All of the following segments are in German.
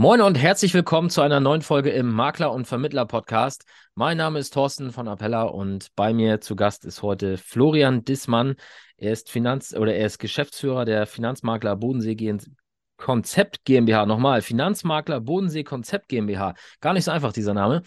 Moin und herzlich willkommen zu einer neuen Folge im Makler und Vermittler Podcast. Mein Name ist Thorsten von Appella und bei mir zu Gast ist heute Florian Dissmann. Er ist Finanz- oder er ist Geschäftsführer der Finanzmakler Bodensee Konzept GmbH. Nochmal, Finanzmakler Bodensee Konzept GmbH. Gar nicht so einfach, dieser Name.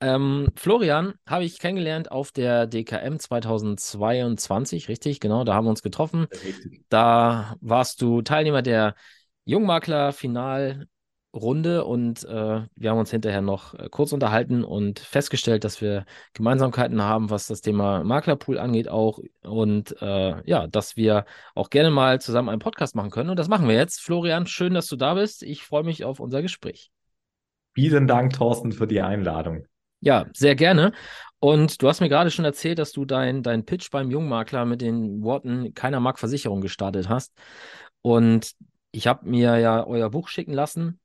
Ähm, Florian habe ich kennengelernt auf der DKM 2022, richtig? Genau, da haben wir uns getroffen. Richtig. Da warst du Teilnehmer der Jungmakler Final Runde und äh, wir haben uns hinterher noch äh, kurz unterhalten und festgestellt, dass wir Gemeinsamkeiten haben, was das Thema Maklerpool angeht auch und äh, ja, dass wir auch gerne mal zusammen einen Podcast machen können und das machen wir jetzt. Florian, schön, dass du da bist. Ich freue mich auf unser Gespräch. Vielen Dank, Thorsten, für die Einladung. Ja, sehr gerne. Und du hast mir gerade schon erzählt, dass du deinen dein Pitch beim Jungmakler mit den Worten Keiner mag Versicherung gestartet hast. Und ich habe mir ja euer Buch schicken lassen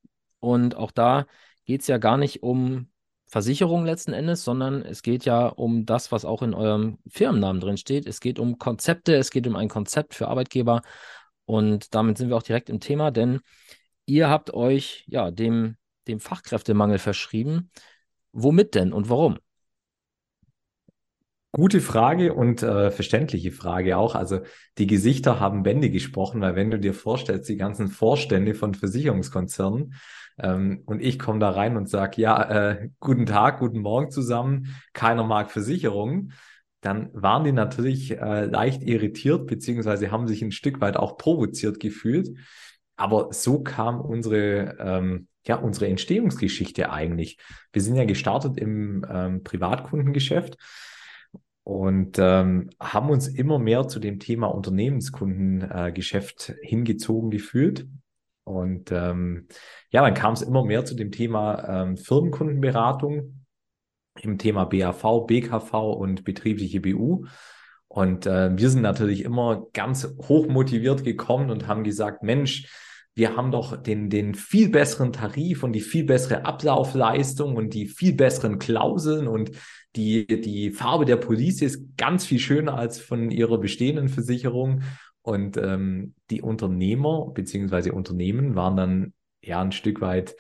und auch da geht es ja gar nicht um Versicherung letzten Endes, sondern es geht ja um das, was auch in eurem Firmennamen drin steht. Es geht um Konzepte, es geht um ein Konzept für Arbeitgeber. Und damit sind wir auch direkt im Thema, denn ihr habt euch ja dem, dem Fachkräftemangel verschrieben. Womit denn und warum? Gute Frage und äh, verständliche Frage auch. Also die Gesichter haben Bände gesprochen, weil wenn du dir vorstellst, die ganzen Vorstände von Versicherungskonzernen ähm, und ich komme da rein und sage, ja, äh, guten Tag, guten Morgen zusammen, keiner mag Versicherungen, dann waren die natürlich äh, leicht irritiert, beziehungsweise haben sich ein Stück weit auch provoziert gefühlt. Aber so kam unsere, ähm, ja, unsere Entstehungsgeschichte eigentlich. Wir sind ja gestartet im ähm, Privatkundengeschäft und ähm, haben uns immer mehr zu dem Thema Unternehmenskundengeschäft äh, hingezogen gefühlt. Und ähm, ja, dann kam es immer mehr zu dem Thema ähm, Firmenkundenberatung im Thema BAV, BKV und betriebliche BU. Und äh, wir sind natürlich immer ganz hoch motiviert gekommen und haben gesagt, Mensch, wir haben doch den, den viel besseren Tarif und die viel bessere Ablaufleistung und die viel besseren Klauseln und die, die Farbe der Police ist ganz viel schöner als von ihrer bestehenden Versicherung. Und ähm, die Unternehmer bzw. Unternehmen waren dann ja ein Stück weit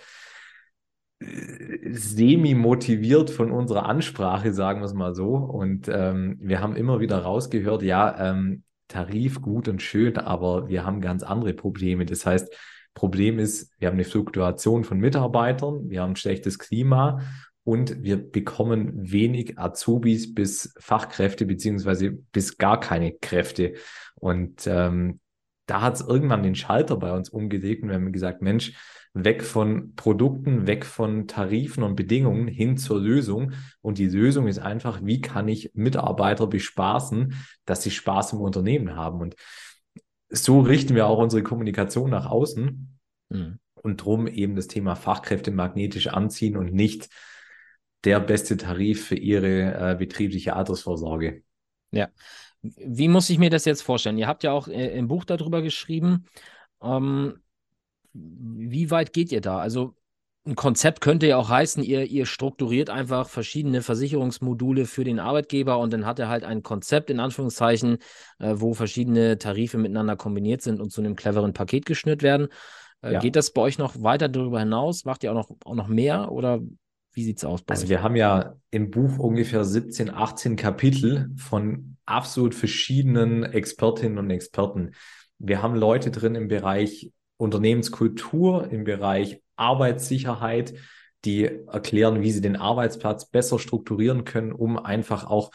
äh, semi-motiviert von unserer Ansprache, sagen wir es mal so. Und ähm, wir haben immer wieder rausgehört, ja, ähm, Tarif gut und schön, aber wir haben ganz andere Probleme. Das heißt, Problem ist, wir haben eine Fluktuation von Mitarbeitern, wir haben ein schlechtes Klima und wir bekommen wenig Azubis bis Fachkräfte beziehungsweise bis gar keine Kräfte. Und ähm, da hat es irgendwann den Schalter bei uns umgelegt und wir haben gesagt, Mensch, weg von Produkten, weg von Tarifen und Bedingungen hin zur Lösung. Und die Lösung ist einfach, wie kann ich Mitarbeiter bespaßen, dass sie Spaß im Unternehmen haben. Und so richten wir auch unsere Kommunikation nach außen mhm. und drum eben das Thema Fachkräfte magnetisch anziehen und nicht der beste Tarif für Ihre äh, betriebliche Altersvorsorge. Ja. Wie muss ich mir das jetzt vorstellen? Ihr habt ja auch äh, im Buch darüber geschrieben. Ähm, wie weit geht ihr da? Also ein Konzept könnte ja auch heißen, ihr, ihr strukturiert einfach verschiedene Versicherungsmodule für den Arbeitgeber und dann hat er halt ein Konzept in Anführungszeichen, äh, wo verschiedene Tarife miteinander kombiniert sind und zu einem cleveren Paket geschnürt werden. Äh, ja. Geht das bei euch noch weiter darüber hinaus? Macht ihr auch noch, auch noch mehr oder wie sieht es aus? Bei also euch? wir haben ja im Buch ungefähr 17, 18 Kapitel von absolut verschiedenen Expertinnen und Experten. Wir haben Leute drin im Bereich Unternehmenskultur, im Bereich Arbeitssicherheit, die erklären, wie sie den Arbeitsplatz besser strukturieren können, um einfach auch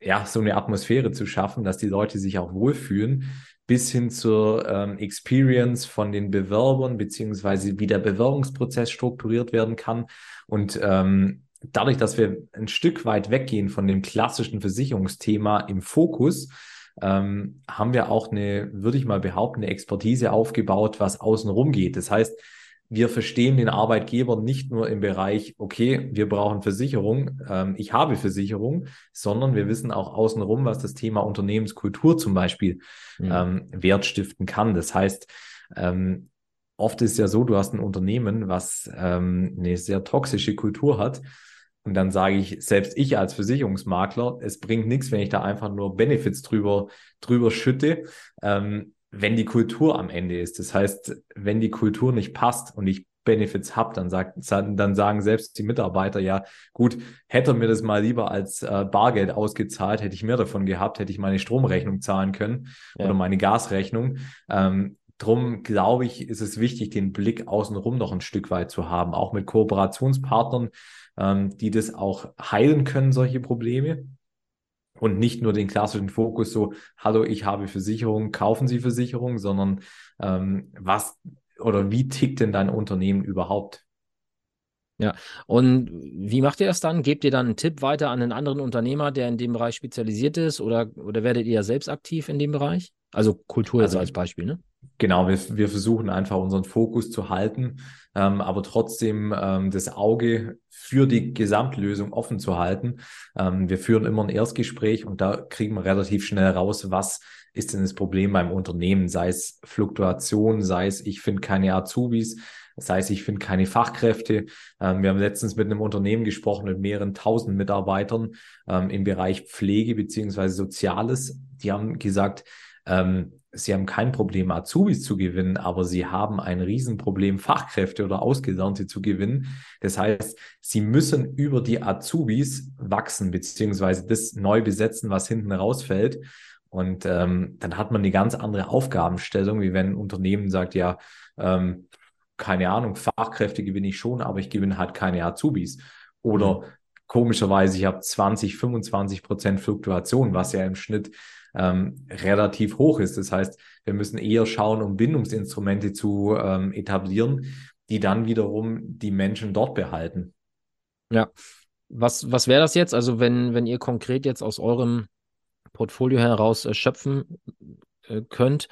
ja, so eine Atmosphäre zu schaffen, dass die Leute sich auch wohlfühlen, bis hin zur ähm, Experience von den Bewerbern, beziehungsweise wie der Bewerbungsprozess strukturiert werden kann. Und ähm, dadurch, dass wir ein Stück weit weggehen von dem klassischen Versicherungsthema im Fokus, ähm, haben wir auch eine, würde ich mal behaupten, eine Expertise aufgebaut, was außenrum geht. Das heißt, wir verstehen den Arbeitgeber nicht nur im Bereich, okay, wir brauchen Versicherung, ähm, ich habe Versicherung, sondern wir wissen auch außenrum, was das Thema Unternehmenskultur zum Beispiel mhm. ähm, Wert stiften kann. Das heißt, ähm, oft ist ja so, du hast ein Unternehmen, was ähm, eine sehr toxische Kultur hat. Und dann sage ich, selbst ich als Versicherungsmakler, es bringt nichts, wenn ich da einfach nur Benefits drüber, drüber schütte. Ähm, wenn die Kultur am Ende ist. Das heißt, wenn die Kultur nicht passt und ich Benefits habe, dann, sagt, dann sagen selbst die Mitarbeiter, ja gut, hätte er mir das mal lieber als äh, Bargeld ausgezahlt, hätte ich mehr davon gehabt, hätte ich meine Stromrechnung zahlen können ja. oder meine Gasrechnung. Ähm, Drum glaube ich, ist es wichtig, den Blick außenrum noch ein Stück weit zu haben, auch mit Kooperationspartnern, ähm, die das auch heilen können, solche Probleme. Und nicht nur den klassischen Fokus so, hallo, ich habe Versicherung, kaufen Sie Versicherung, sondern ähm, was oder wie tickt denn dein Unternehmen überhaupt? Ja, und wie macht ihr das dann? Gebt ihr dann einen Tipp weiter an einen anderen Unternehmer, der in dem Bereich spezialisiert ist, oder, oder werdet ihr ja selbst aktiv in dem Bereich? Also Kultur also, jetzt als Beispiel, ne? Genau, wir, wir versuchen einfach unseren Fokus zu halten, ähm, aber trotzdem ähm, das Auge für die Gesamtlösung offen zu halten. Ähm, wir führen immer ein Erstgespräch und da kriegen wir relativ schnell raus, was ist denn das Problem beim Unternehmen, sei es Fluktuation, sei es ich finde keine Azubis, sei es ich finde keine Fachkräfte. Ähm, wir haben letztens mit einem Unternehmen gesprochen mit mehreren tausend Mitarbeitern ähm, im Bereich Pflege beziehungsweise Soziales. Die haben gesagt, ähm, sie haben kein Problem, Azubis zu gewinnen, aber sie haben ein Riesenproblem, Fachkräfte oder Ausgelernte zu gewinnen. Das heißt, sie müssen über die Azubis wachsen, beziehungsweise das neu besetzen, was hinten rausfällt. Und ähm, dann hat man eine ganz andere Aufgabenstellung, wie wenn ein Unternehmen sagt, ja, ähm, keine Ahnung, Fachkräfte gewinne ich schon, aber ich gewinne halt keine Azubis. Oder mhm. komischerweise, ich habe 20, 25 Prozent Fluktuation, was ja im Schnitt ähm, relativ hoch ist. Das heißt, wir müssen eher schauen, um Bindungsinstrumente zu ähm, etablieren, die dann wiederum die Menschen dort behalten. Ja. Was, was wäre das jetzt? Also, wenn, wenn ihr konkret jetzt aus eurem Portfolio heraus äh, schöpfen äh, könnt,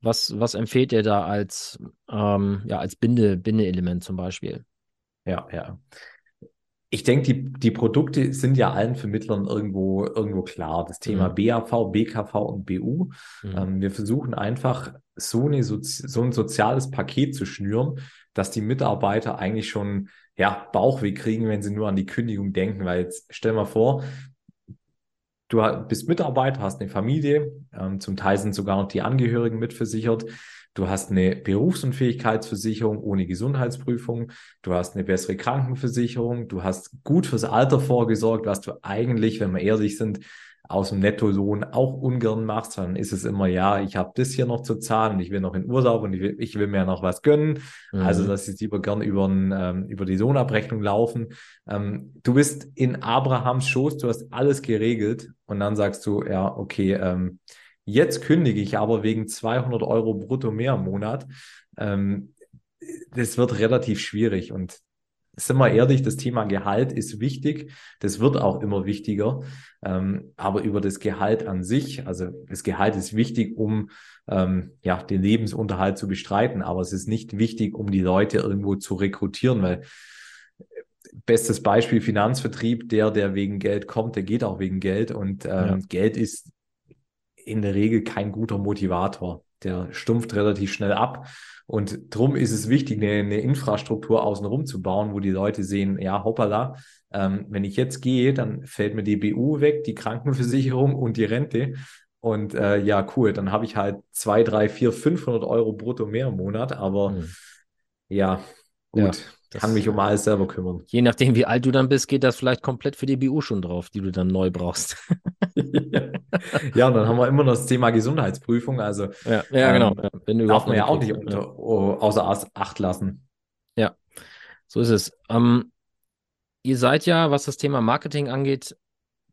was, was empfehlt ihr da als, ähm, ja, als Binde, Bindeelement zum Beispiel? Ja, ja. Ich denke, die, die Produkte sind ja allen Vermittlern irgendwo, irgendwo klar. Das Thema mhm. BAV, BKV und BU. Mhm. Ähm, wir versuchen einfach so, eine Sozi so ein soziales Paket zu schnüren, dass die Mitarbeiter eigentlich schon ja, Bauchweh kriegen, wenn sie nur an die Kündigung denken. Weil jetzt stell mal vor, du bist Mitarbeiter, hast eine Familie, ähm, zum Teil sind sogar noch die Angehörigen mitversichert. Du hast eine Berufsunfähigkeitsversicherung ohne Gesundheitsprüfung. Du hast eine bessere Krankenversicherung. Du hast gut fürs Alter vorgesorgt, was du eigentlich, wenn wir ehrlich sind, aus dem Nettolohn auch ungern machst, dann ist es immer, ja, ich habe das hier noch zu zahlen und ich will noch in Urlaub und ich will, ich will mir noch was gönnen. Also, mhm. Also dass ich lieber gern über, ähm, über die Lohnabrechnung laufen. Ähm, du bist in Abrahams Schoß, du hast alles geregelt und dann sagst du, ja, okay, ähm, jetzt kündige ich aber wegen 200 Euro brutto mehr im Monat. Ähm, das wird relativ schwierig und sind wir ehrlich, das Thema Gehalt ist wichtig. Das wird auch immer wichtiger. Ähm, aber über das Gehalt an sich, also das Gehalt ist wichtig, um ähm, ja, den Lebensunterhalt zu bestreiten. Aber es ist nicht wichtig, um die Leute irgendwo zu rekrutieren, weil bestes Beispiel Finanzvertrieb, der, der wegen Geld kommt, der geht auch wegen Geld. Und ähm, ja. Geld ist in der Regel kein guter Motivator. Der stumpft relativ schnell ab. Und darum ist es wichtig, eine, eine Infrastruktur außenrum zu bauen, wo die Leute sehen, ja, hoppala, ähm, wenn ich jetzt gehe, dann fällt mir die BU weg, die Krankenversicherung und die Rente. Und äh, ja, cool, dann habe ich halt zwei, drei, vier, 500 Euro brutto mehr im Monat. Aber mhm. ja, gut. Ja. Das kann mich um alles selber kümmern. Je nachdem, wie alt du dann bist, geht das vielleicht komplett für die BU schon drauf, die du dann neu brauchst. ja, und dann haben wir immer noch das Thema Gesundheitsprüfung. Also, ja, ja genau. Ähm, darf man ja auch nicht unter, ja. außer Acht lassen. Ja, so ist es. Ähm, ihr seid ja, was das Thema Marketing angeht,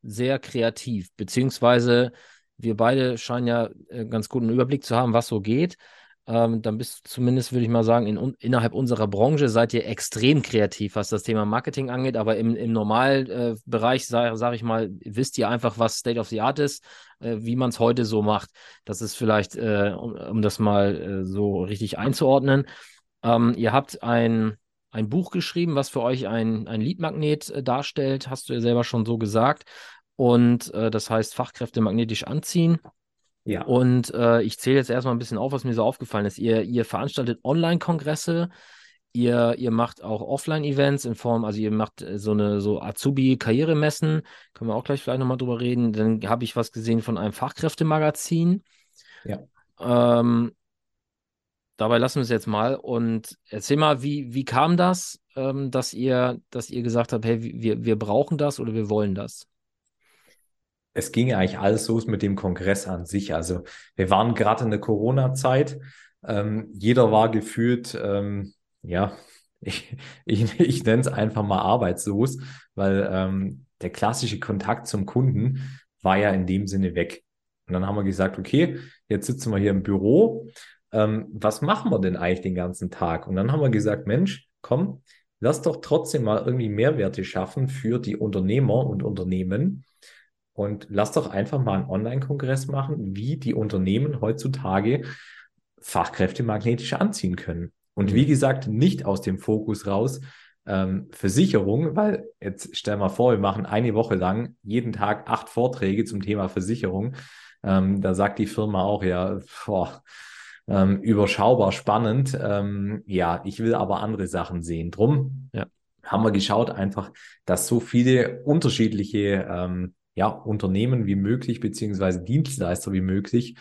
sehr kreativ, beziehungsweise wir beide scheinen ja äh, ganz guten Überblick zu haben, was so geht ähm, dann bist du zumindest, würde ich mal sagen, in, innerhalb unserer Branche seid ihr extrem kreativ, was das Thema Marketing angeht. Aber im, im Normalbereich, äh, sage sag ich mal, wisst ihr einfach, was State of the Art ist, äh, wie man es heute so macht. Das ist vielleicht, äh, um, um, das mal äh, so richtig einzuordnen. Ähm, ihr habt ein, ein Buch geschrieben, was für euch ein, ein Leadmagnet äh, darstellt, hast du ja selber schon so gesagt. Und äh, das heißt Fachkräfte magnetisch anziehen. Ja. Und äh, ich zähle jetzt erstmal ein bisschen auf, was mir so aufgefallen ist. Ihr, ihr veranstaltet Online-Kongresse, ihr, ihr macht auch Offline-Events in Form, also ihr macht äh, so eine so Azubi-Karrieremessen, können wir auch gleich vielleicht nochmal drüber reden. Dann habe ich was gesehen von einem Fachkräftemagazin. Ja. Ähm, dabei lassen wir es jetzt mal und erzähl mal, wie, wie kam das, ähm, dass ihr, dass ihr gesagt habt, hey, wir, wir brauchen das oder wir wollen das? Es ging eigentlich alles los mit dem Kongress an sich. Also wir waren gerade in der Corona-Zeit. Ähm, jeder war gefühlt, ähm, ja, ich, ich, ich nenne es einfach mal arbeitslos, weil ähm, der klassische Kontakt zum Kunden war ja in dem Sinne weg. Und dann haben wir gesagt, okay, jetzt sitzen wir hier im Büro. Ähm, was machen wir denn eigentlich den ganzen Tag? Und dann haben wir gesagt, Mensch, komm, lass doch trotzdem mal irgendwie Mehrwerte schaffen für die Unternehmer und Unternehmen. Und lass doch einfach mal einen Online-Kongress machen, wie die Unternehmen heutzutage Fachkräfte magnetisch anziehen können. Und mhm. wie gesagt, nicht aus dem Fokus raus, ähm, Versicherung, weil jetzt stell mal vor, wir machen eine Woche lang jeden Tag acht Vorträge zum Thema Versicherung. Ähm, da sagt die Firma auch, ja, boah, ähm, überschaubar spannend. Ähm, ja, ich will aber andere Sachen sehen. Drum ja. haben wir geschaut einfach, dass so viele unterschiedliche ähm, ja, Unternehmen wie möglich, beziehungsweise Dienstleister wie möglich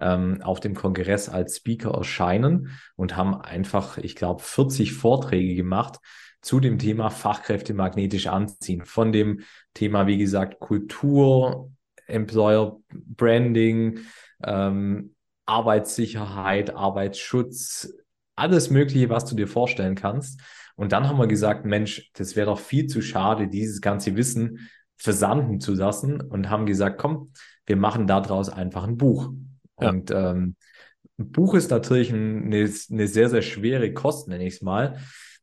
ähm, auf dem Kongress als Speaker erscheinen und haben einfach, ich glaube, 40 Vorträge gemacht zu dem Thema Fachkräfte magnetisch anziehen. Von dem Thema, wie gesagt, Kultur, Employer Branding, ähm, Arbeitssicherheit, Arbeitsschutz, alles Mögliche, was du dir vorstellen kannst. Und dann haben wir gesagt, Mensch, das wäre doch viel zu schade, dieses ganze Wissen versanden zu lassen und haben gesagt, komm, wir machen daraus einfach ein Buch. Ja. Und ähm, ein Buch ist natürlich ein, eine, eine sehr, sehr schwere Kost, nenne ich es mal.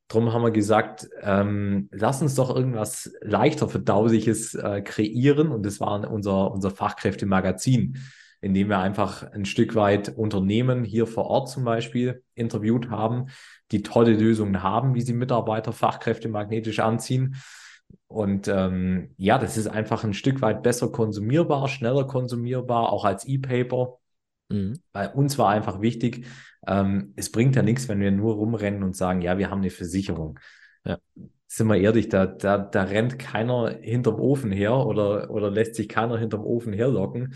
Drum haben wir gesagt, ähm, lass uns doch irgendwas leichter verdauliches äh, kreieren. Und das war unser, unser Fachkräftemagazin, in dem wir einfach ein Stück weit Unternehmen hier vor Ort zum Beispiel interviewt haben, die tolle Lösungen haben, wie sie Mitarbeiter Fachkräfte magnetisch anziehen. Und ähm, ja, das ist einfach ein Stück weit besser konsumierbar, schneller konsumierbar, auch als E-Paper. Mhm. Weil uns war einfach wichtig, ähm, es bringt ja nichts, wenn wir nur rumrennen und sagen, ja, wir haben eine Versicherung. Ja. Sind wir ehrlich, da, da, da rennt keiner hinterm Ofen her oder, oder lässt sich keiner hinterm Ofen herlocken.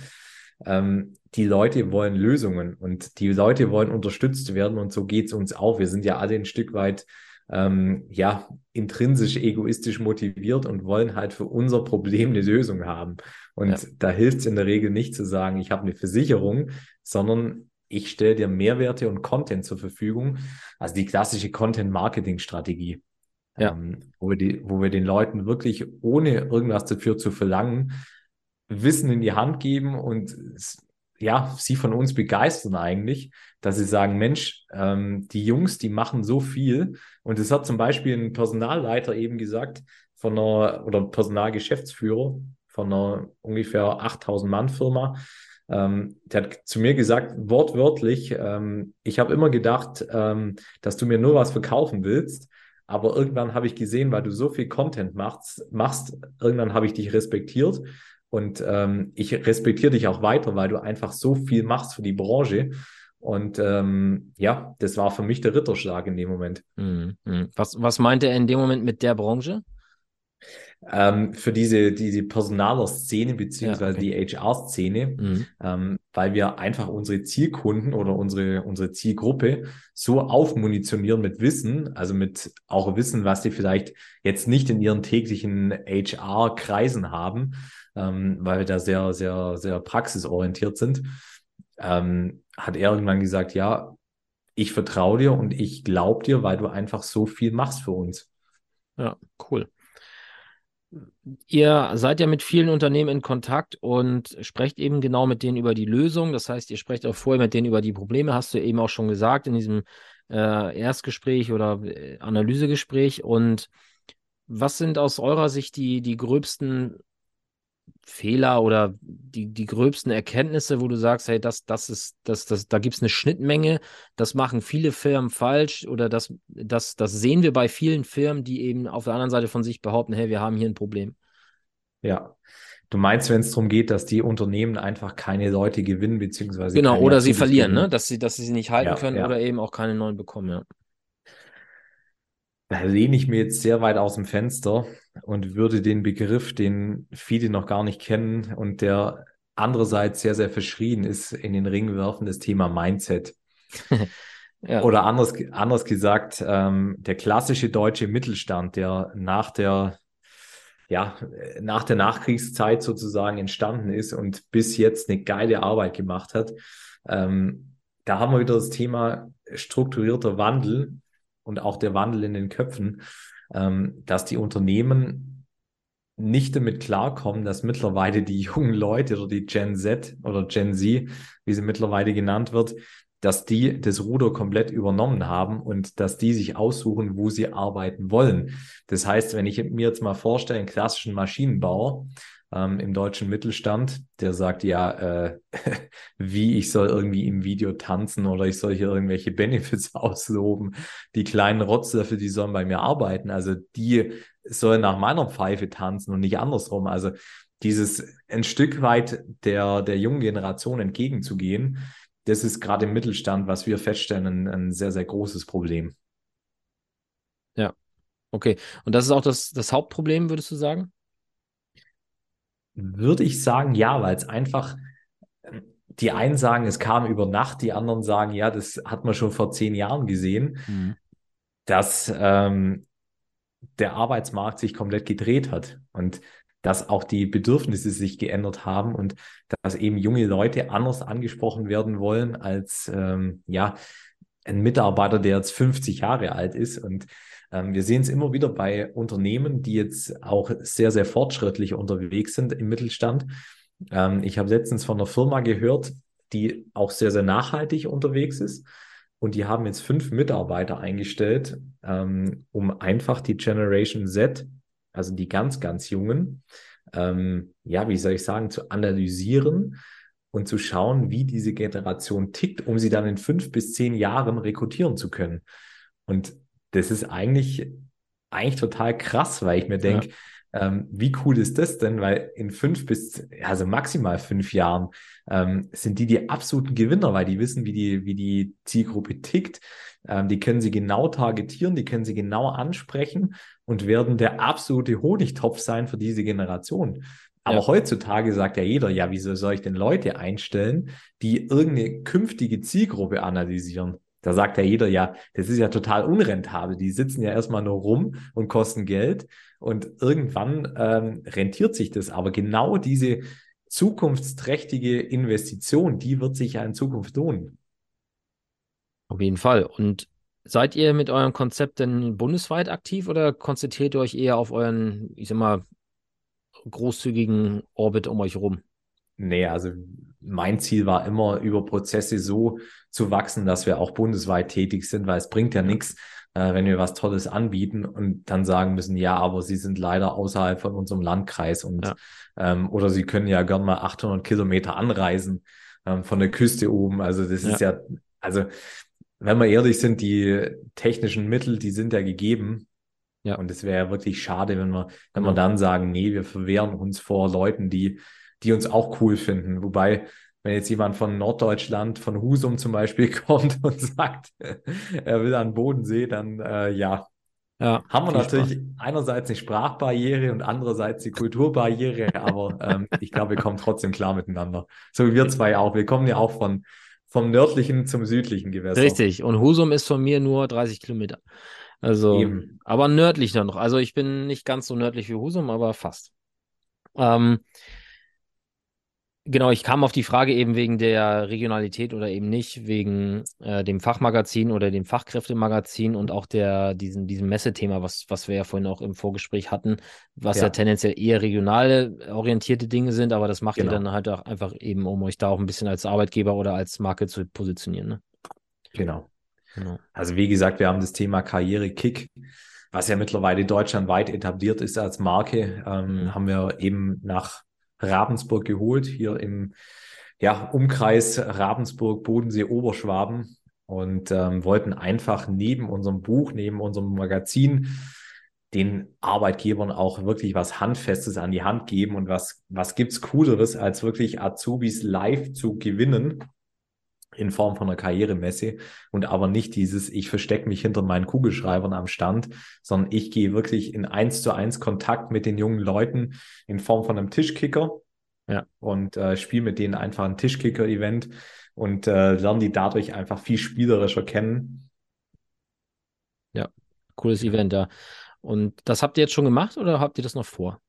Ähm, die Leute wollen Lösungen und die Leute wollen unterstützt werden und so geht es uns auch. Wir sind ja alle ein Stück weit ähm, ja, intrinsisch egoistisch motiviert und wollen halt für unser Problem eine Lösung haben. Und ja. da hilft es in der Regel nicht zu sagen, ich habe eine Versicherung, sondern ich stelle dir Mehrwerte und Content zur Verfügung. Also die klassische Content-Marketing-Strategie. Ja. Ähm, wo, wir die, wo wir den Leuten wirklich ohne irgendwas dafür zu verlangen, Wissen in die Hand geben und ja, sie von uns begeistern eigentlich, dass sie sagen, Mensch, ähm, die Jungs, die machen so viel. Und es hat zum Beispiel ein Personalleiter eben gesagt, von einer, oder Personalgeschäftsführer von einer ungefähr 8000 Mann Firma, ähm, der hat zu mir gesagt, wortwörtlich, ähm, ich habe immer gedacht, ähm, dass du mir nur was verkaufen willst. Aber irgendwann habe ich gesehen, weil du so viel Content machst, machst irgendwann habe ich dich respektiert und ähm, ich respektiere dich auch weiter, weil du einfach so viel machst für die Branche. Und ähm, ja, das war für mich der Ritterschlag in dem Moment. Mhm. Was, was meinte er in dem Moment mit der Branche? ähm, für diese, diese Personaler-Szene beziehungsweise ja, okay. die HR-Szene, mhm. ähm, weil wir einfach unsere Zielkunden oder unsere, unsere Zielgruppe so aufmunitionieren mit Wissen, also mit auch Wissen, was die vielleicht jetzt nicht in ihren täglichen HR-Kreisen haben, ähm, weil wir da sehr, sehr, sehr praxisorientiert sind, ähm, hat er irgendwann gesagt, ja, ich vertraue dir und ich glaube dir, weil du einfach so viel machst für uns. Ja, cool. Ihr seid ja mit vielen Unternehmen in Kontakt und sprecht eben genau mit denen über die Lösung. Das heißt, ihr sprecht auch vorher mit denen über die Probleme, hast du eben auch schon gesagt in diesem äh, Erstgespräch oder äh, Analysegespräch. Und was sind aus eurer Sicht die, die gröbsten Fehler oder die, die gröbsten Erkenntnisse, wo du sagst, hey, das, das ist, das, das, da gibt es eine Schnittmenge, das machen viele Firmen falsch oder das, das, das sehen wir bei vielen Firmen, die eben auf der anderen Seite von sich behaupten, hey, wir haben hier ein Problem. Ja. Du meinst, wenn es darum geht, dass die Unternehmen einfach keine Leute gewinnen, beziehungsweise. Genau, oder sie verlieren, ne? Dass sie, dass sie sie nicht halten ja, können ja. oder eben auch keine neuen bekommen, ja. Da lehne ich mir jetzt sehr weit aus dem Fenster und würde den Begriff, den viele noch gar nicht kennen und der andererseits sehr, sehr verschrien ist, in den Ring werfen, das Thema Mindset. Ja. Oder anders, anders gesagt, ähm, der klassische deutsche Mittelstand, der nach der, ja, nach der Nachkriegszeit sozusagen entstanden ist und bis jetzt eine geile Arbeit gemacht hat. Ähm, da haben wir wieder das Thema strukturierter Wandel und auch der Wandel in den Köpfen, ähm, dass die Unternehmen nicht damit klarkommen, dass mittlerweile die jungen Leute oder die Gen Z oder Gen Z, wie sie mittlerweile genannt wird, dass die das Ruder komplett übernommen haben und dass die sich aussuchen, wo sie arbeiten wollen. Das heißt, wenn ich mir jetzt mal vorstelle, einen klassischen Maschinenbauer ähm, im deutschen Mittelstand, der sagt, ja, äh, wie ich soll irgendwie im Video tanzen oder ich soll hier irgendwelche Benefits ausloben. Die kleinen Rotzlöffel, die sollen bei mir arbeiten. Also die sollen nach meiner Pfeife tanzen und nicht andersrum. Also dieses ein Stück weit der, der jungen Generation entgegenzugehen, das ist gerade im Mittelstand, was wir feststellen, ein, ein sehr, sehr großes Problem. Ja, okay. Und das ist auch das, das Hauptproblem, würdest du sagen? Würde ich sagen, ja, weil es einfach, die einen sagen, es kam über Nacht, die anderen sagen, ja, das hat man schon vor zehn Jahren gesehen, mhm. dass ähm, der Arbeitsmarkt sich komplett gedreht hat. Und dass auch die Bedürfnisse sich geändert haben und dass eben junge Leute anders angesprochen werden wollen als ähm, ja ein Mitarbeiter, der jetzt 50 Jahre alt ist. Und ähm, wir sehen es immer wieder bei Unternehmen, die jetzt auch sehr, sehr fortschrittlich unterwegs sind im Mittelstand. Ähm, ich habe letztens von einer Firma gehört, die auch sehr, sehr nachhaltig unterwegs ist. Und die haben jetzt fünf Mitarbeiter eingestellt, ähm, um einfach die Generation Z also die ganz, ganz Jungen, ähm, ja, wie soll ich sagen, zu analysieren und zu schauen, wie diese Generation tickt, um sie dann in fünf bis zehn Jahren rekrutieren zu können. Und das ist eigentlich, eigentlich total krass, weil ich mir denke, ja. Ähm, wie cool ist das denn? Weil in fünf bis, also maximal fünf Jahren ähm, sind die die absoluten Gewinner, weil die wissen, wie die, wie die Zielgruppe tickt. Ähm, die können sie genau targetieren, die können sie genau ansprechen und werden der absolute Honigtopf sein für diese Generation. Aber ja. heutzutage sagt ja jeder, ja, wieso soll ich denn Leute einstellen, die irgendeine künftige Zielgruppe analysieren? Da sagt ja jeder, ja, das ist ja total unrentabel. Die sitzen ja erstmal nur rum und kosten Geld und irgendwann ähm, rentiert sich das. Aber genau diese zukunftsträchtige Investition, die wird sich ja in Zukunft lohnen. Auf jeden Fall. Und seid ihr mit eurem Konzept denn bundesweit aktiv oder konzentriert ihr euch eher auf euren, ich sag mal, großzügigen Orbit um euch rum? Nee, also mein Ziel war immer, über Prozesse so zu wachsen, dass wir auch bundesweit tätig sind, weil es bringt ja nichts, äh, wenn wir was Tolles anbieten und dann sagen müssen, ja, aber sie sind leider außerhalb von unserem Landkreis und ja. ähm, oder sie können ja gern mal 800 Kilometer anreisen ähm, von der Küste oben. Also das ja. ist ja, also wenn wir ehrlich sind, die technischen Mittel, die sind ja gegeben. Ja. Und es wäre ja wirklich schade, wenn wir, wenn wir dann sagen, nee, wir verwehren uns vor Leuten, die, die uns auch cool finden. Wobei, wenn jetzt jemand von Norddeutschland, von Husum zum Beispiel kommt und sagt, er will an Bodensee, dann äh, ja, ja, haben wir natürlich Spaß. einerseits eine Sprachbarriere und andererseits die Kulturbarriere, aber ähm, ich glaube, wir kommen trotzdem klar miteinander. So wie wir zwei auch. Wir kommen ja auch von, vom nördlichen zum südlichen Gewässer. Richtig. Und Husum ist von mir nur 30 Kilometer. Also, Eben. aber nördlich dann noch. Also ich bin nicht ganz so nördlich wie Husum, aber fast. Ähm, Genau, ich kam auf die Frage eben wegen der Regionalität oder eben nicht, wegen äh, dem Fachmagazin oder dem Fachkräftemagazin und auch der, diesen, diesem Messethema, was, was wir ja vorhin auch im Vorgespräch hatten, was ja, ja tendenziell eher regional orientierte Dinge sind, aber das macht genau. ihr dann halt auch einfach eben, um euch da auch ein bisschen als Arbeitgeber oder als Marke zu positionieren. Ne? Genau. genau. Also wie gesagt, wir haben das Thema Karriere-Kick was ja mittlerweile deutschlandweit etabliert ist als Marke, ähm, mhm. haben wir eben nach Ravensburg geholt, hier im ja, Umkreis Ravensburg, Bodensee, Oberschwaben und ähm, wollten einfach neben unserem Buch, neben unserem Magazin den Arbeitgebern auch wirklich was Handfestes an die Hand geben und was, was gibt's Cooleres, als wirklich Azubis live zu gewinnen in Form von einer Karrieremesse und aber nicht dieses, ich verstecke mich hinter meinen Kugelschreibern am Stand, sondern ich gehe wirklich in eins zu eins Kontakt mit den jungen Leuten in Form von einem Tischkicker ja. und äh, spiele mit denen einfach ein Tischkicker-Event und äh, lernen die dadurch einfach viel spielerischer kennen. Ja, cooles Event, ja. Und das habt ihr jetzt schon gemacht oder habt ihr das noch vor?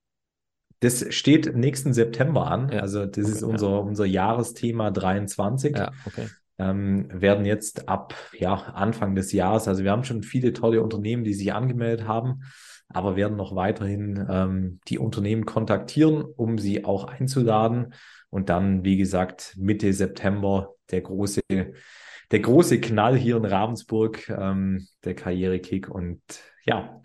Das steht nächsten September an. Ja. Also das okay, ist unser, ja. unser Jahresthema 23. Ja, okay. Ähm, werden jetzt ab ja, Anfang des Jahres, also wir haben schon viele tolle Unternehmen, die sich angemeldet haben, aber werden noch weiterhin ähm, die Unternehmen kontaktieren, um sie auch einzuladen. Und dann, wie gesagt, Mitte September der große, der große Knall hier in Ravensburg, ähm, der Karrierekick. Und ja,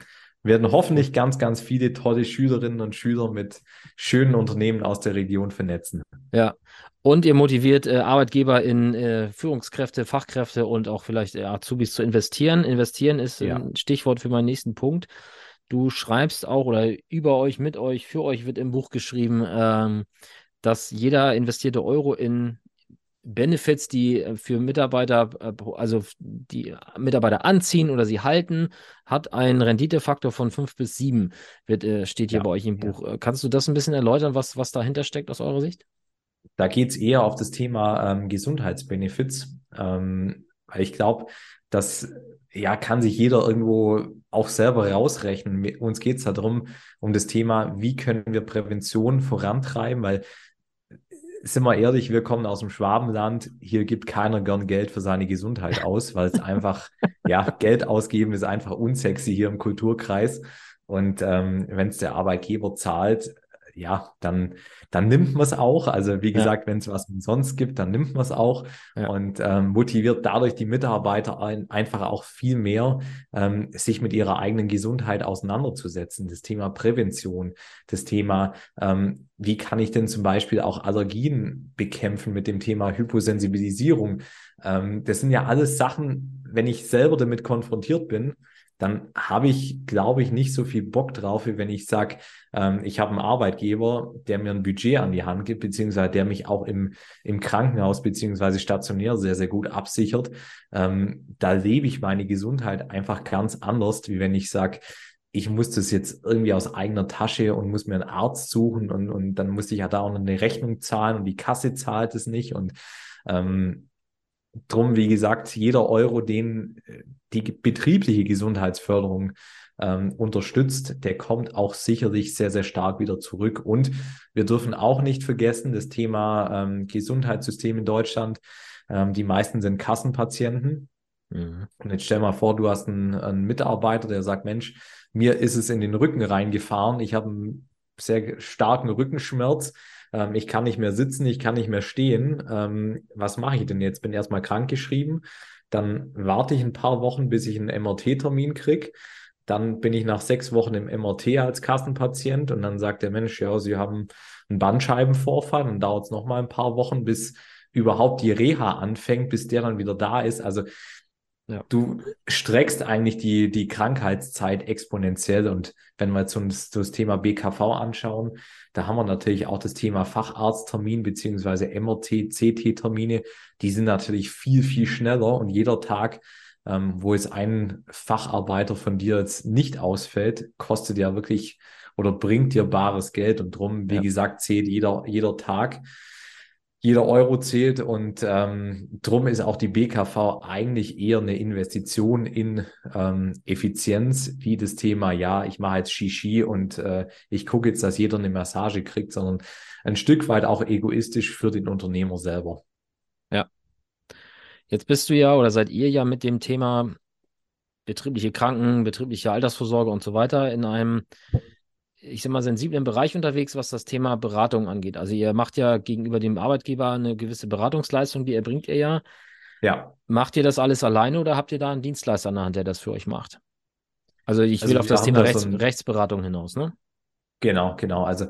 werden hoffentlich ganz, ganz viele tolle Schülerinnen und Schüler mit schönen Unternehmen aus der Region vernetzen. Ja, und ihr motiviert äh, Arbeitgeber in äh, Führungskräfte, Fachkräfte und auch vielleicht äh, Azubis zu investieren. Investieren ist ja. ein Stichwort für meinen nächsten Punkt. Du schreibst auch oder über euch, mit euch, für euch wird im Buch geschrieben, ähm, dass jeder investierte Euro in Benefits, die äh, für Mitarbeiter, äh, also die Mitarbeiter anziehen oder sie halten, hat einen Renditefaktor von 5 bis 7, wird, äh, steht hier ja, bei euch im Buch. Ja. Kannst du das ein bisschen erläutern, was, was dahinter steckt aus eurer Sicht? Da geht es eher auf das Thema ähm, Gesundheitsbenefits, ähm, weil ich glaube, das ja, kann sich jeder irgendwo auch selber rausrechnen. Uns geht es darum, um das Thema, wie können wir Prävention vorantreiben, weil sind wir ehrlich, wir kommen aus dem Schwabenland. Hier gibt keiner gern Geld für seine Gesundheit aus, weil es einfach, ja, Geld ausgeben ist einfach unsexy hier im Kulturkreis. Und ähm, wenn es der Arbeitgeber zahlt, ja, dann, dann nimmt man es auch. Also wie gesagt, ja. wenn es was umsonst gibt, dann nimmt man es auch ja. und ähm, motiviert dadurch die Mitarbeiter ein, einfach auch viel mehr, ähm, sich mit ihrer eigenen Gesundheit auseinanderzusetzen. Das Thema Prävention, das Thema, ähm, wie kann ich denn zum Beispiel auch Allergien bekämpfen mit dem Thema Hyposensibilisierung. Ähm, das sind ja alles Sachen, wenn ich selber damit konfrontiert bin, dann habe ich, glaube ich, nicht so viel Bock drauf, wie wenn ich sage, ähm, ich habe einen Arbeitgeber, der mir ein Budget an die Hand gibt, beziehungsweise der mich auch im, im Krankenhaus beziehungsweise stationär sehr, sehr gut absichert. Ähm, da lebe ich meine Gesundheit einfach ganz anders, wie wenn ich sage, ich muss das jetzt irgendwie aus eigener Tasche und muss mir einen Arzt suchen und, und dann muss ich ja da auch noch eine Rechnung zahlen und die Kasse zahlt es nicht und ähm, drum, wie gesagt, jeder Euro, den äh, die betriebliche Gesundheitsförderung ähm, unterstützt, der kommt auch sicherlich sehr, sehr stark wieder zurück. Und wir dürfen auch nicht vergessen, das Thema ähm, Gesundheitssystem in Deutschland. Ähm, die meisten sind Kassenpatienten. Mhm. Und jetzt stell mal vor, du hast einen, einen, Mitarbeiter, der sagt, Mensch, mir ist es in den Rücken reingefahren. Ich habe einen sehr starken Rückenschmerz. Ähm, ich kann nicht mehr sitzen, ich kann nicht mehr stehen. Ähm, was mache ich denn jetzt? Bin erstmal krankgeschrieben dann warte ich ein paar Wochen, bis ich einen MRT-Termin kriege. Dann bin ich nach sechs Wochen im MRT als Kassenpatient und dann sagt der Mensch, ja, Sie haben einen Bandscheibenvorfall. Dann dauert es nochmal ein paar Wochen, bis überhaupt die Reha anfängt, bis der dann wieder da ist. Also ja. Du streckst eigentlich die, die Krankheitszeit exponentiell. Und wenn wir jetzt uns das Thema BKV anschauen, da haben wir natürlich auch das Thema Facharzttermin beziehungsweise MRT, CT-Termine. Die sind natürlich viel, viel schneller und jeder Tag, ähm, wo jetzt ein Facharbeiter von dir jetzt nicht ausfällt, kostet ja wirklich oder bringt dir bares Geld. Und drum, wie ja. gesagt, zählt jeder, jeder Tag jeder Euro zählt und ähm, drum ist auch die BKV eigentlich eher eine Investition in ähm, Effizienz, wie das Thema, ja, ich mache jetzt Shishi und äh, ich gucke jetzt, dass jeder eine Massage kriegt, sondern ein Stück weit auch egoistisch für den Unternehmer selber. Ja. Jetzt bist du ja oder seid ihr ja mit dem Thema betriebliche Kranken, betriebliche Altersvorsorge und so weiter in einem ich sag mal, sensiblen Bereich unterwegs, was das Thema Beratung angeht. Also ihr macht ja gegenüber dem Arbeitgeber eine gewisse Beratungsleistung, die erbringt ihr ja. Ja. Macht ihr das alles alleine oder habt ihr da einen Dienstleister an der Hand, der das für euch macht? Also ich also will auf das Thema das Rechts. Rechtsberatung hinaus, ne? Genau, genau. Also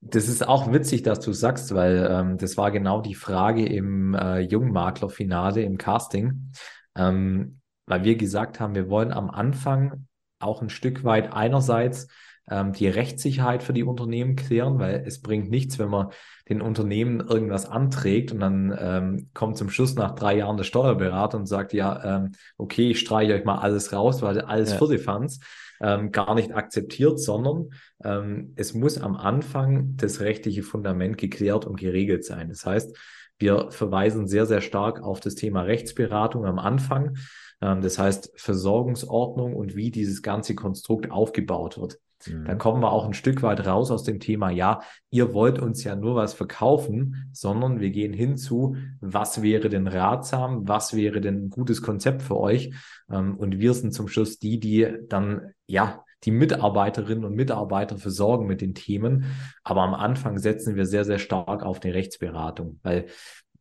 das ist auch witzig, dass du sagst, weil ähm, das war genau die Frage im äh, Jungmakler-Finale im Casting, ähm, weil wir gesagt haben, wir wollen am Anfang auch ein Stück weit einerseits ähm, die Rechtssicherheit für die Unternehmen klären, weil es bringt nichts, wenn man den Unternehmen irgendwas anträgt und dann ähm, kommt zum Schluss nach drei Jahren der Steuerberater und sagt, ja, ähm, okay, ich streiche euch mal alles raus, weil alles ja. Firlefanz ähm, gar nicht akzeptiert, sondern ähm, es muss am Anfang das rechtliche Fundament geklärt und geregelt sein. Das heißt, wir verweisen sehr, sehr stark auf das Thema Rechtsberatung am Anfang. Ähm, das heißt Versorgungsordnung und wie dieses ganze Konstrukt aufgebaut wird. Mhm. Da kommen wir auch ein Stück weit raus aus dem Thema, ja, ihr wollt uns ja nur was verkaufen, sondern wir gehen hinzu, was wäre denn ratsam, was wäre denn ein gutes Konzept für euch? Ähm, und wir sind zum Schluss die, die dann, ja, die Mitarbeiterinnen und Mitarbeiter versorgen mit den Themen. Aber am Anfang setzen wir sehr, sehr stark auf die Rechtsberatung, weil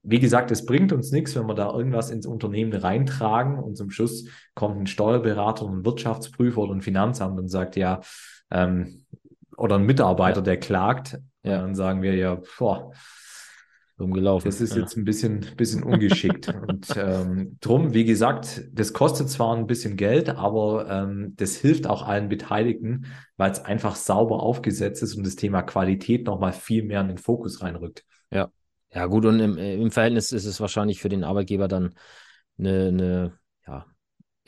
wie gesagt, es bringt uns nichts, wenn wir da irgendwas ins Unternehmen reintragen und zum Schluss kommt ein Steuerberater, ein Wirtschaftsprüfer oder ein Finanzamt und sagt, ja, ähm, oder ein Mitarbeiter, der klagt, ja. dann sagen wir ja, boah, gelaufen. Das ist ja. jetzt ein bisschen, bisschen ungeschickt. und ähm, drum, wie gesagt, das kostet zwar ein bisschen Geld, aber ähm, das hilft auch allen Beteiligten, weil es einfach sauber aufgesetzt ist und das Thema Qualität nochmal viel mehr in den Fokus reinrückt. Ja. Ja, gut, und im, im Verhältnis ist es wahrscheinlich für den Arbeitgeber dann eine, eine ja,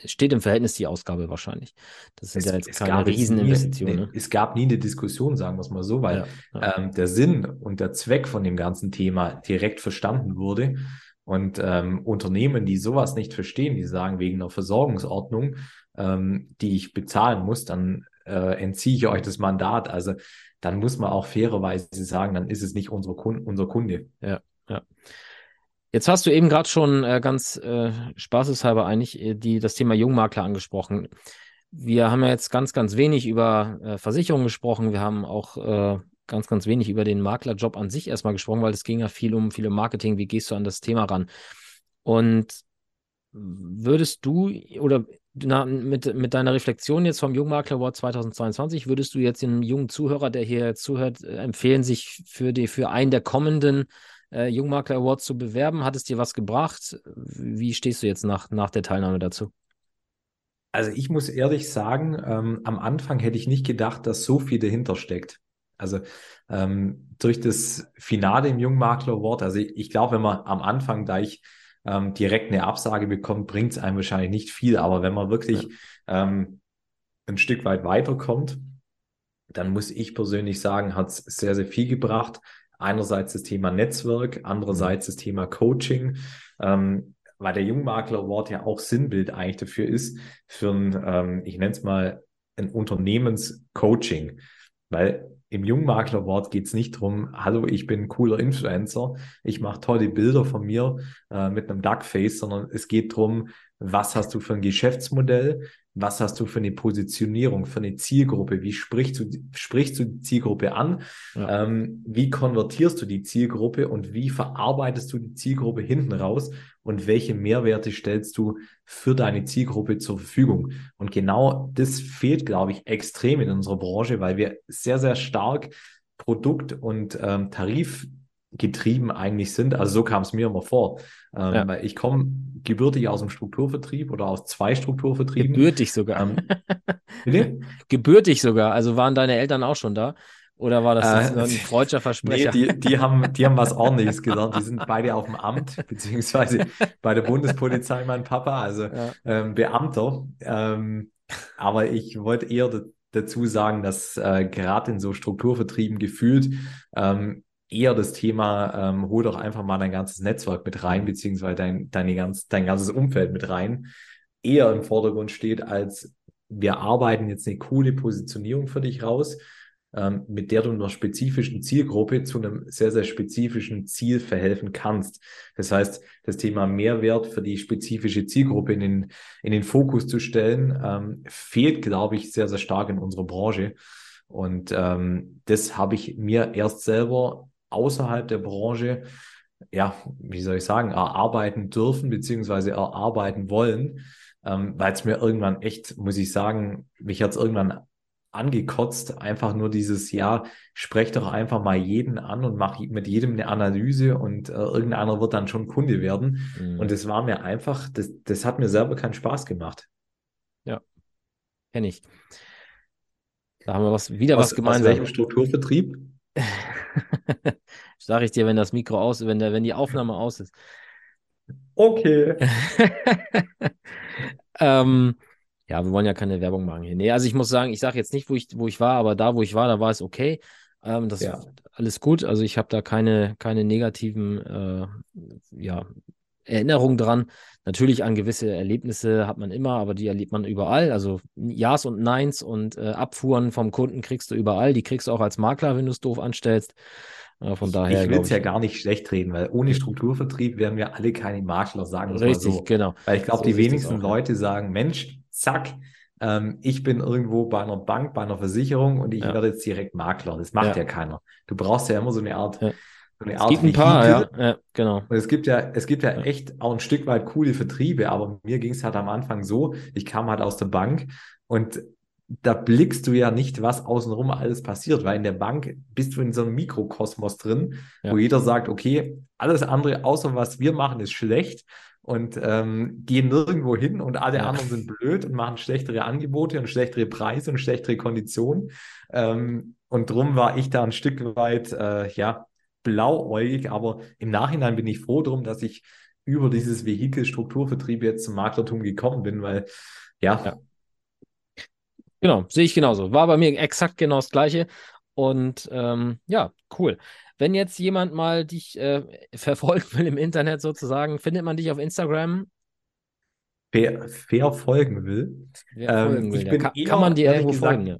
steht im Verhältnis die Ausgabe wahrscheinlich. Das sind es, ja jetzt keine Rieseninvestitionen. Ne? Es gab nie eine Diskussion, sagen wir es mal so, weil ja, ja. Ähm, der Sinn und der Zweck von dem ganzen Thema direkt verstanden wurde. Und ähm, Unternehmen, die sowas nicht verstehen, die sagen, wegen einer Versorgungsordnung, ähm, die ich bezahlen muss, dann äh, entziehe ich euch das Mandat. Also dann muss man auch fairerweise sagen, dann ist es nicht unsere Kunde, unser Kunde. Ja, ja. Jetzt hast du eben gerade schon äh, ganz äh, spaßeshalber eigentlich äh, die, das Thema Jungmakler angesprochen. Wir haben ja jetzt ganz, ganz wenig über äh, Versicherungen gesprochen. Wir haben auch äh, ganz, ganz wenig über den Maklerjob an sich erstmal gesprochen, weil es ging ja viel um viele Marketing. Wie gehst du an das Thema ran? Und würdest du oder na, mit, mit deiner Reflexion jetzt vom Jungmakler Award 2022, würdest du jetzt dem jungen Zuhörer, der hier zuhört, äh, empfehlen, sich für, die, für einen der kommenden äh, Jungmakler Awards zu bewerben? Hat es dir was gebracht? Wie stehst du jetzt nach, nach der Teilnahme dazu? Also ich muss ehrlich sagen, ähm, am Anfang hätte ich nicht gedacht, dass so viel dahinter steckt. Also ähm, durch das Finale im Jungmakler Award, also ich, ich glaube, wenn man am Anfang gleich ähm, direkt eine Absage bekommt, bringt es einem wahrscheinlich nicht viel. Aber wenn man wirklich ja. ähm, ein Stück weit weiterkommt, dann muss ich persönlich sagen, hat es sehr, sehr viel gebracht einerseits das Thema Netzwerk, andererseits das Thema Coaching, ähm, weil der Jungmakler Award ja auch Sinnbild eigentlich dafür ist, für ein, ähm, ich nenne es mal, ein Unternehmenscoaching. Weil im Jungmakler Award geht es nicht darum, hallo, ich bin ein cooler Influencer, ich mache tolle Bilder von mir äh, mit einem Duckface, sondern es geht darum, was hast du für ein Geschäftsmodell, was hast du für eine Positionierung, für eine Zielgruppe? Wie sprichst du, sprichst du die Zielgruppe an? Ja. Ähm, wie konvertierst du die Zielgruppe und wie verarbeitest du die Zielgruppe hinten raus? Und welche Mehrwerte stellst du für deine Zielgruppe zur Verfügung? Und genau das fehlt, glaube ich, extrem in unserer Branche, weil wir sehr, sehr stark Produkt- und ähm, Tarif getrieben eigentlich sind. Also so kam es mir immer vor. Ähm, ja. Weil ich komme gebürtig aus dem Strukturvertrieb oder aus zwei Strukturvertrieben. Gebürtig sogar. Ähm, bitte? Gebürtig sogar. Also waren deine Eltern auch schon da? Oder war das äh, ein freudscher Versprecher? Nee, die, die, haben, die haben was ordentliches gelernt. Die sind beide auf dem Amt, beziehungsweise bei der Bundespolizei, mein Papa, also ja. ähm, Beamter. Ähm, aber ich wollte eher dazu sagen, dass äh, gerade in so Strukturvertrieben gefühlt ähm, eher das Thema, ähm, hol doch einfach mal dein ganzes Netzwerk mit rein, beziehungsweise dein, deine ganz, dein ganzes Umfeld mit rein, eher im Vordergrund steht, als wir arbeiten jetzt eine coole Positionierung für dich raus, ähm, mit der du einer spezifischen Zielgruppe zu einem sehr, sehr spezifischen Ziel verhelfen kannst. Das heißt, das Thema Mehrwert für die spezifische Zielgruppe in den, in den Fokus zu stellen, ähm, fehlt, glaube ich, sehr, sehr stark in unserer Branche. Und ähm, das habe ich mir erst selber außerhalb der Branche, ja, wie soll ich sagen, erarbeiten dürfen, beziehungsweise erarbeiten wollen, ähm, weil es mir irgendwann echt, muss ich sagen, mich hat es irgendwann angekotzt, einfach nur dieses, ja, sprech doch einfach mal jeden an und mach mit jedem eine Analyse und äh, irgendeiner wird dann schon Kunde werden. Mhm. Und das war mir einfach, das, das hat mir selber keinen Spaß gemacht. Ja, kenne ich. Da haben wir was, wieder aus, was gemeinsam. Aus welchem Strukturvertrieb? Sage ich dir, wenn das Mikro aus, wenn der, wenn die Aufnahme aus ist. Okay. ähm, ja, wir wollen ja keine Werbung machen hier. Nee, also ich muss sagen, ich sage jetzt nicht, wo ich, wo ich war, aber da, wo ich war, da war es okay. Ähm, das Ja. ist alles gut. Also ich habe da keine, keine negativen äh, ja, Erinnerungen dran. Natürlich an gewisse Erlebnisse hat man immer, aber die erlebt man überall. Also Ja's und Neins und äh, Abfuhren vom Kunden kriegst du überall. Die kriegst du auch als Makler, wenn du es doof anstellst. Äh, von daher ich will es ja gar nicht schlecht reden, weil ohne Strukturvertrieb wären wir alle keine Makler, sagen wir Richtig, so. genau. Weil ich glaube, So die wenigsten auch, ja. Leute sagen, Mensch, zack, ähm, ich bin irgendwo bei einer Bank, bei einer Versicherung und ich Ja. werde jetzt direkt Makler. Das macht Ja. ja keiner. Du brauchst ja immer so eine Art, Ja. So eine Es Art gibt ein paar, ja, ja, genau. Und es gibt ja, es gibt ja Ja. echt auch ein Stück weit coole Vertriebe, aber mir ging es halt am Anfang so, ich kam halt aus der Bank und da blickst du ja nicht, was außenrum alles passiert, weil in der Bank bist du in so einem Mikrokosmos drin, Ja. wo jeder sagt, okay, alles andere außer was wir machen ist schlecht und ähm, gehen nirgendwo hin und alle Ja. anderen sind blöd und machen schlechtere Angebote und schlechtere Preise und schlechtere Konditionen. Ähm, und drum war ich da ein Stück weit, äh, ja, blauäugig, aber im Nachhinein bin ich froh drum, dass ich über dieses Vehikel Strukturvertrieb jetzt zum Maklertum gekommen bin, weil ja, Ja. Genau, sehe ich genauso. War bei mir exakt genau das Gleiche. Und ähm, ja, cool. Wenn jetzt jemand mal dich äh, verfolgen will im Internet sozusagen, findet man dich auf Instagram? wer folgen will. Wer Ähm, folgen will, bin kann, kann man dir irgendwo gesagt, folgen, ja.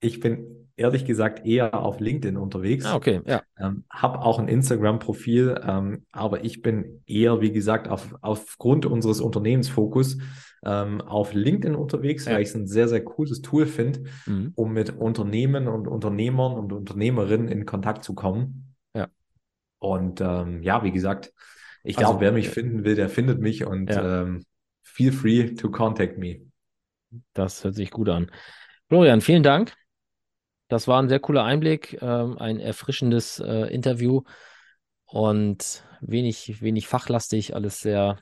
ich bin ehrlich gesagt eher auf LinkedIn unterwegs. Ah, okay, ja. Ähm, habe auch ein Instagram-Profil, ähm, aber ich bin eher, wie gesagt, auf, aufgrund unseres Unternehmensfokus ähm, auf LinkedIn unterwegs, Ja. weil ich es ein sehr, sehr cooles Tool finde, Mhm. um mit Unternehmen und Unternehmern und Unternehmerinnen in Kontakt zu kommen. Ja. Und ähm, ja, wie gesagt, ich Also, glaube, wer mich äh, finden will, der findet mich und Ja. ähm, feel free to contact me. Das hört sich gut an. Florian, vielen Dank. Das war ein sehr cooler Einblick, ähm, ein erfrischendes äh, Interview und wenig, wenig fachlastig, alles sehr,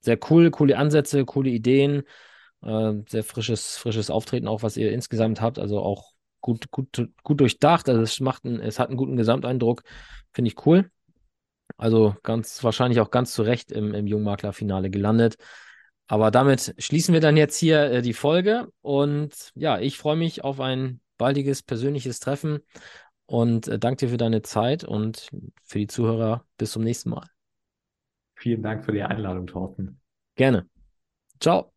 sehr cool, coole Ansätze, coole Ideen, äh, sehr frisches, frisches Auftreten auch, was ihr insgesamt habt, also auch gut, gut, gut durchdacht. Also es macht einen, es hat einen guten Gesamteindruck, finde ich cool. Also ganz wahrscheinlich auch ganz zu Recht im, im Jungmakler-Finale gelandet. Aber damit schließen wir dann jetzt hier äh, die Folge. Und ja, ich freue mich auf ein baldiges persönliches Treffen und äh, danke dir für deine Zeit und für die Zuhörer. Bis zum nächsten Mal. Vielen Dank für die Einladung, Thorsten. Gerne. Ciao.